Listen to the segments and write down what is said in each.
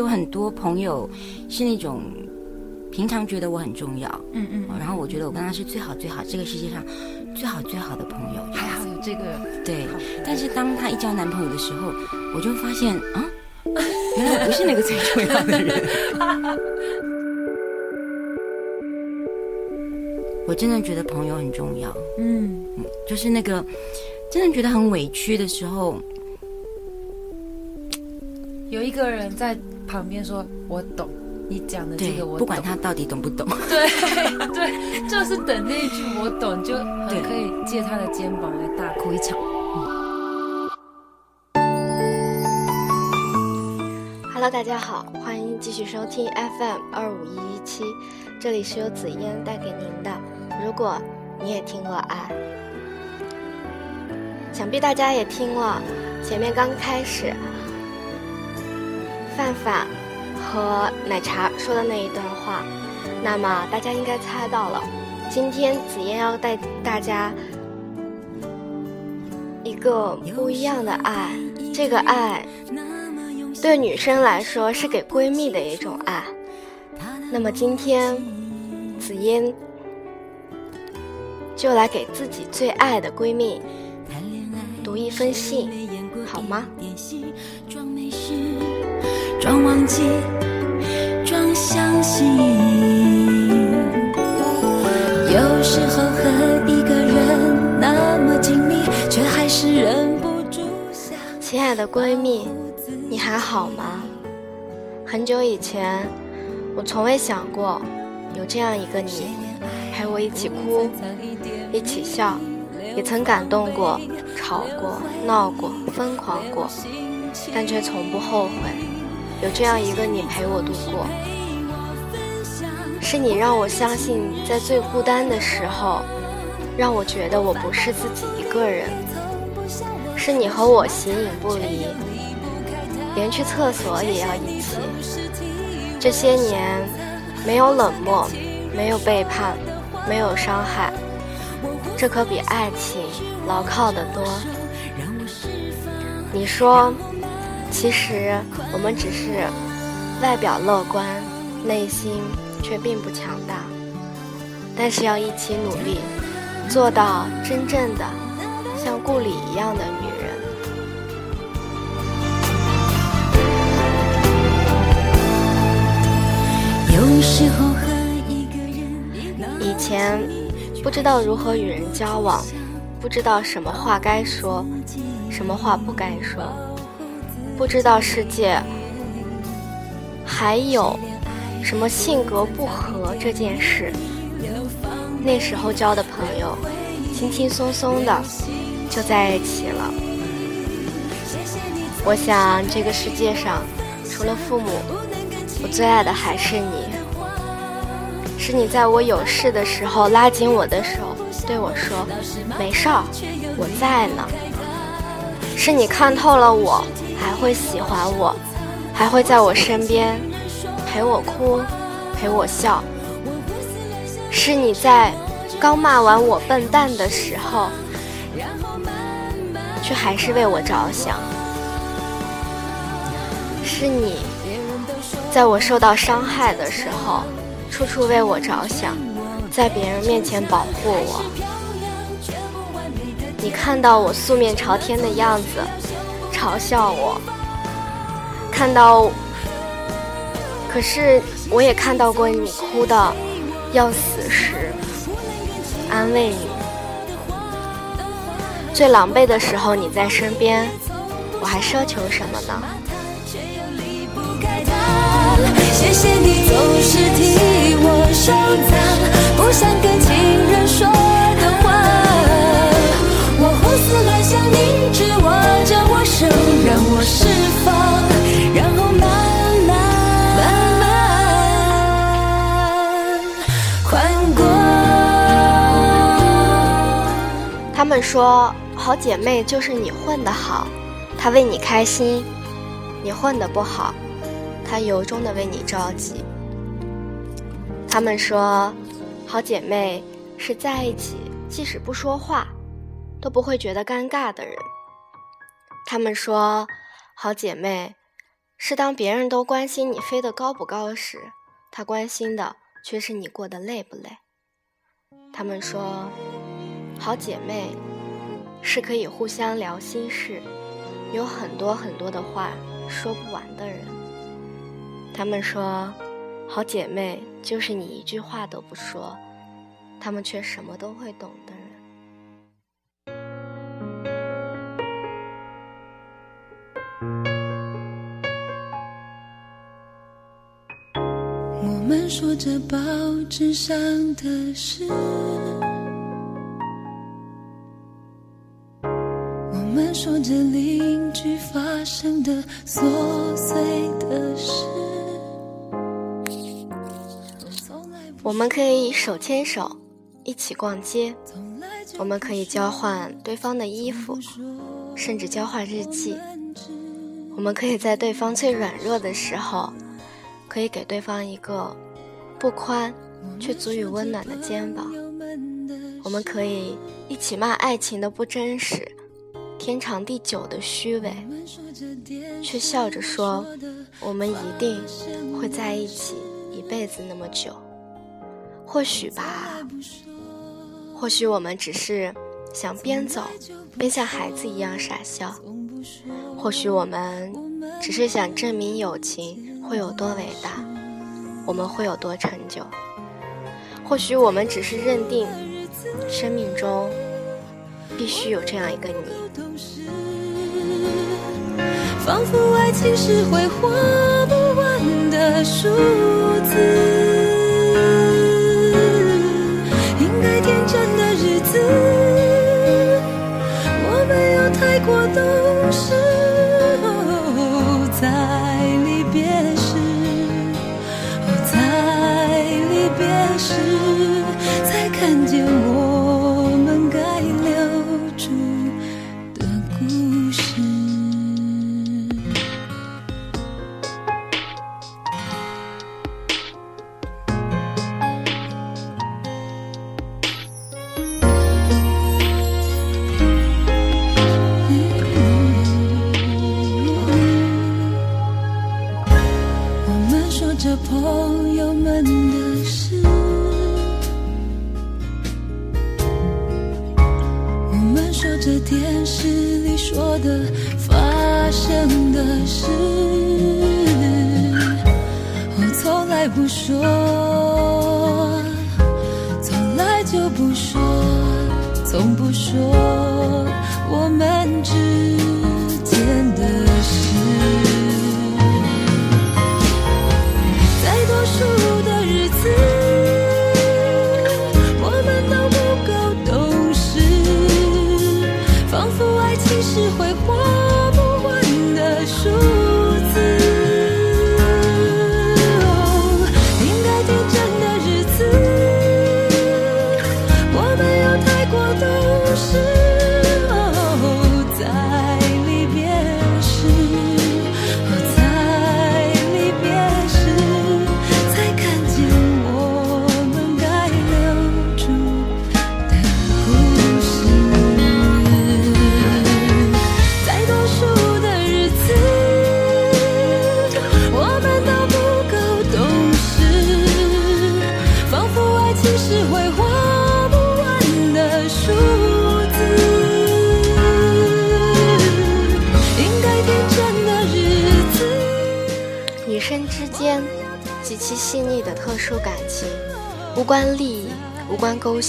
会有很多朋友是那种平常觉得我很重要，嗯嗯，然后我觉得我跟他是最好最好这个世界上最好最好的朋友，还好有这个对。但是当他一交男朋友的时候，我就发现啊，原来我不是那个最重要的人。我真的觉得朋友很重要，嗯嗯，就是那个真的觉得很委屈的时候，有一个人在旁边说：“我懂你讲的这个，我，懂。”不管他到底懂不懂，对对，就是等那一句“我懂”，就很可以借他的肩膀来大哭一场。Hello，大家好，欢迎继续收听 FM 二五一一七，这里是由紫嫣带给您的。如果你也听过爱，想必大家也听了前面刚开始范范和奶茶说的那一段话，那么大家应该猜到了，今天紫嫣要带大家一个不一样的爱，这个爱。对女生来说是给闺蜜的一种爱。那么今天，紫嫣就来给自己最爱的闺蜜读一封信，好吗？装忘记，装相信。有时候和一个人那么紧密，却还是忍不住想。亲爱的闺蜜。你还好吗？很久以前，我从未想过有这样一个你，陪我一起哭，一起笑，也曾感动过、吵过、闹过、疯狂过，但却从不后悔有这样一个你陪我度过。是你让我相信，在最孤单的时候，让我觉得我不是自己一个人。是你和我形影不离。连去厕所也要一起。这些年，没有冷漠，没有背叛，没有伤害，这可比爱情牢靠得多。你说，其实我们只是外表乐观，内心却并不强大。但是要一起努力，做到真正的像顾里一样的女人。有时候和一个人以前不知道如何与人交往，不知道什么话该说，什么话不该说，不知道世界还有什么性格不合这件事。那时候交的朋友，轻轻松松的就在一起了。我想这个世界上，除了父母，我最爱的还是你。是你在我有事的时候拉紧我的手，对我说：“没事儿，我在呢。”是你看透了我，还会喜欢我，还会在我身边陪我哭，陪我笑。是你在刚骂完我笨蛋的时候，却还是为我着想。是你在我受到伤害的时候。处处为我着想，在别人面前保护我。你看到我素面朝天的样子，嘲笑我；看到，可是我也看到过你哭的要死时，安慰你。最狼狈的时候你在身边，我还奢求什么呢？谢谢你总是替我收藏，不想跟情人说的话。我胡思乱想，你说，好姐妹就是你混得好，她为你开心；你混得不好。她由衷的为你着急。他们说，好姐妹是在一起，即使不说话，都不会觉得尴尬的人。他们说，好姐妹是当别人都关心你飞得高不高时，他关心的却是你过得累不累。他们说，好姐妹是可以互相聊心事，有很多很多的话说不完的人。他们说，好姐妹就是你一句话都不说，他们却什么都会懂的人。我们说着报纸上的事，说着邻居发生的琐碎的事。我们可以手牵手一起逛街，我们可以交换对方的衣服，甚至交换日记。我们可以在对方最软弱的时候。可以给对方一个不宽却足以温暖的肩膀。我们可以一起骂爱情的不真实，天长地久的虚伪，却笑着说我们一定会在一起一辈子那么久。或许吧，或许我们只是想边走边像孩子一样傻笑。或许我们只是想证明友情。会有多伟大，我们会有多成就。或许我们只是认定，生命中必须有这样一个你。仿佛爱情是会花不完的书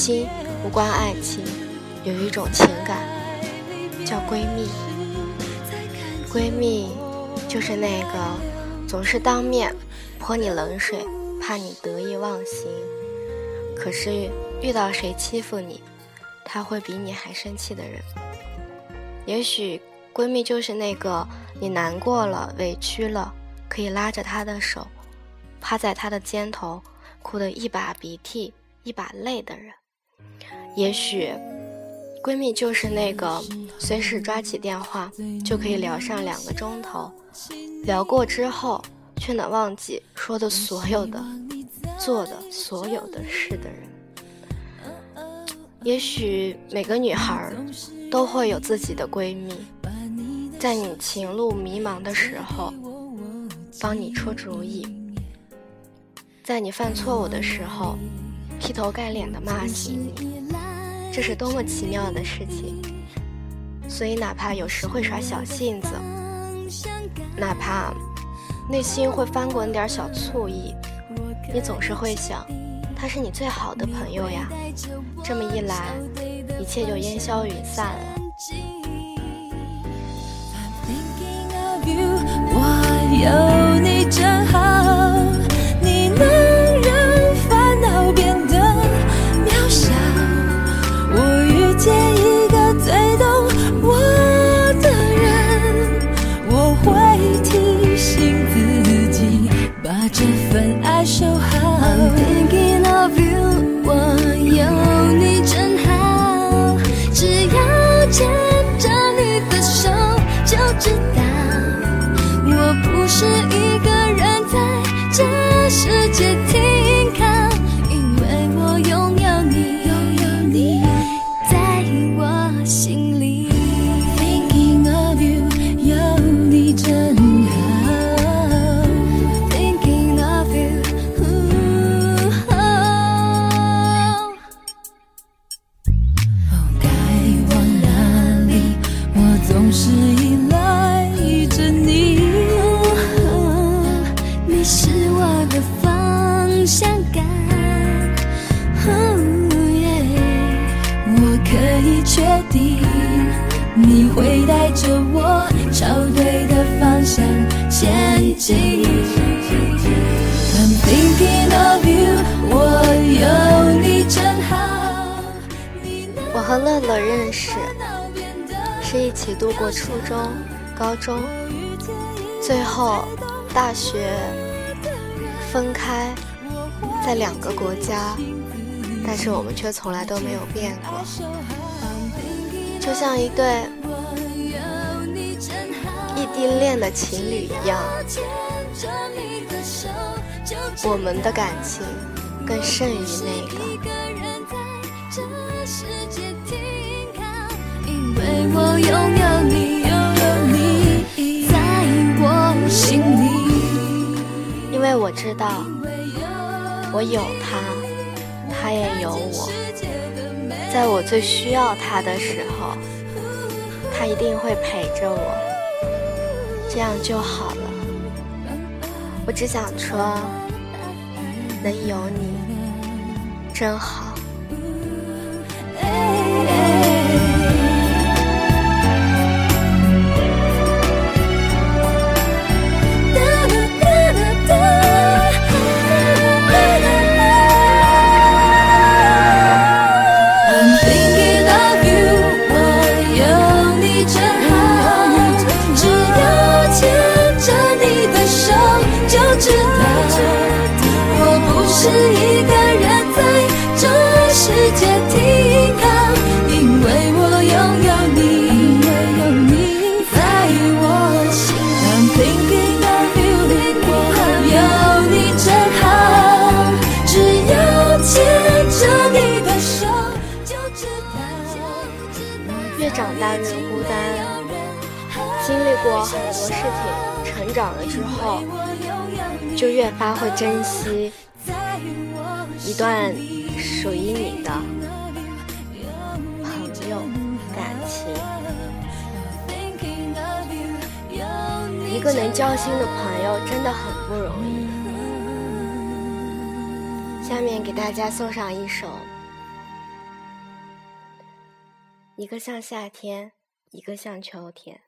心，无关爱情，有一种情感叫闺蜜。闺蜜就是那个总是当面泼你冷水，怕你得意忘形，可是遇到谁欺负你，他会比你还生气的人。也许闺蜜就是那个你难过了、委屈了，可以拉着她的手。趴在她的肩头，哭得一把鼻涕一把泪的人，也许闺蜜就是那个随时抓起电话就可以聊上两个钟头，聊过之后却能忘记说的所有的、做的所有的事的人。也许每个女孩都会有自己的闺蜜，在你情路迷茫的时候。帮你出主意，在你犯错误的时候劈头盖脸的骂醒你，这是多么奇妙的事情。所以哪怕有时会耍小性子，哪怕内心会翻滚点小醋意，你总是会想，他是你最好的朋友呀。这么一来，一切就烟消云散了。有和乐乐认识，是一起度过初中、高中，最后大学分开，在两个国家，但是我们却从来都没有变过，就像一对异地恋的情侣一样，我们的感情更胜于那个。因为我拥有你，因为我知道，我有他，他也有我，在我最需要他的时候，他一定会陪着我，这样就好了。我只想说，能有你真好。过很多事情，成长了之后，就越发会珍惜一段属于你的朋友感情。一个能交心的朋友真的很不容易。下面给大家送上一首。一个像夏天，一个像秋天，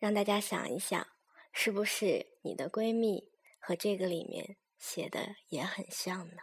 让大家想一想，是不是你的闺蜜和这个里面写的也很像呢？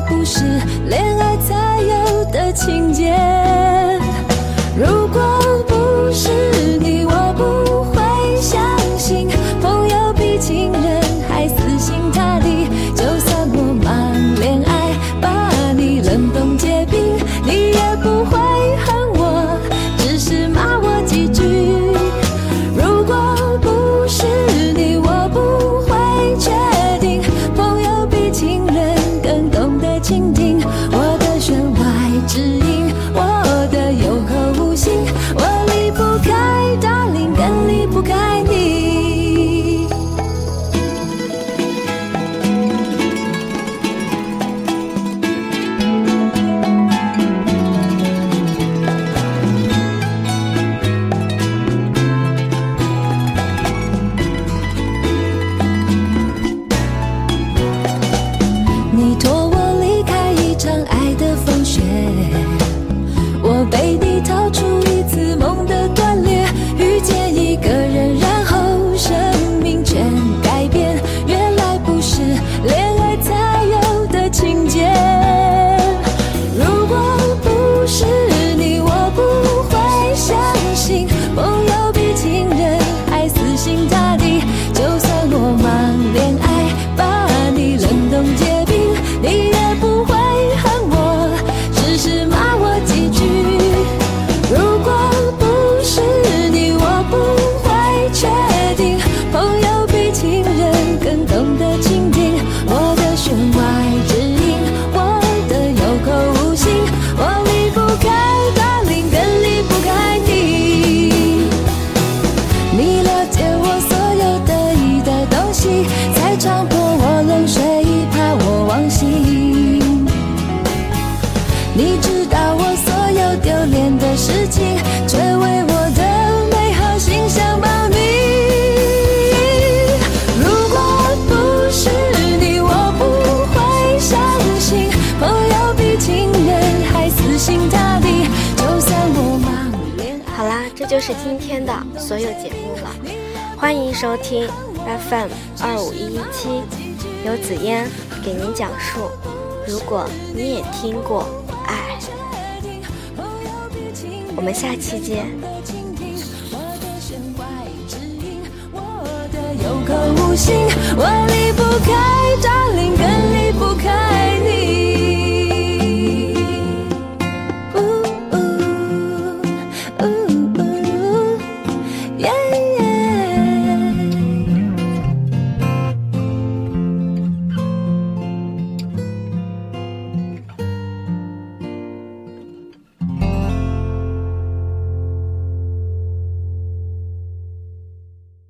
是恋爱才有的情节。如果不是你，我不心塌是今天的所有节目了。欢迎收听 FM 二五一一七，由紫嫣给您讲述。如果你也听过爱，我们下期见。有无心，我离不开。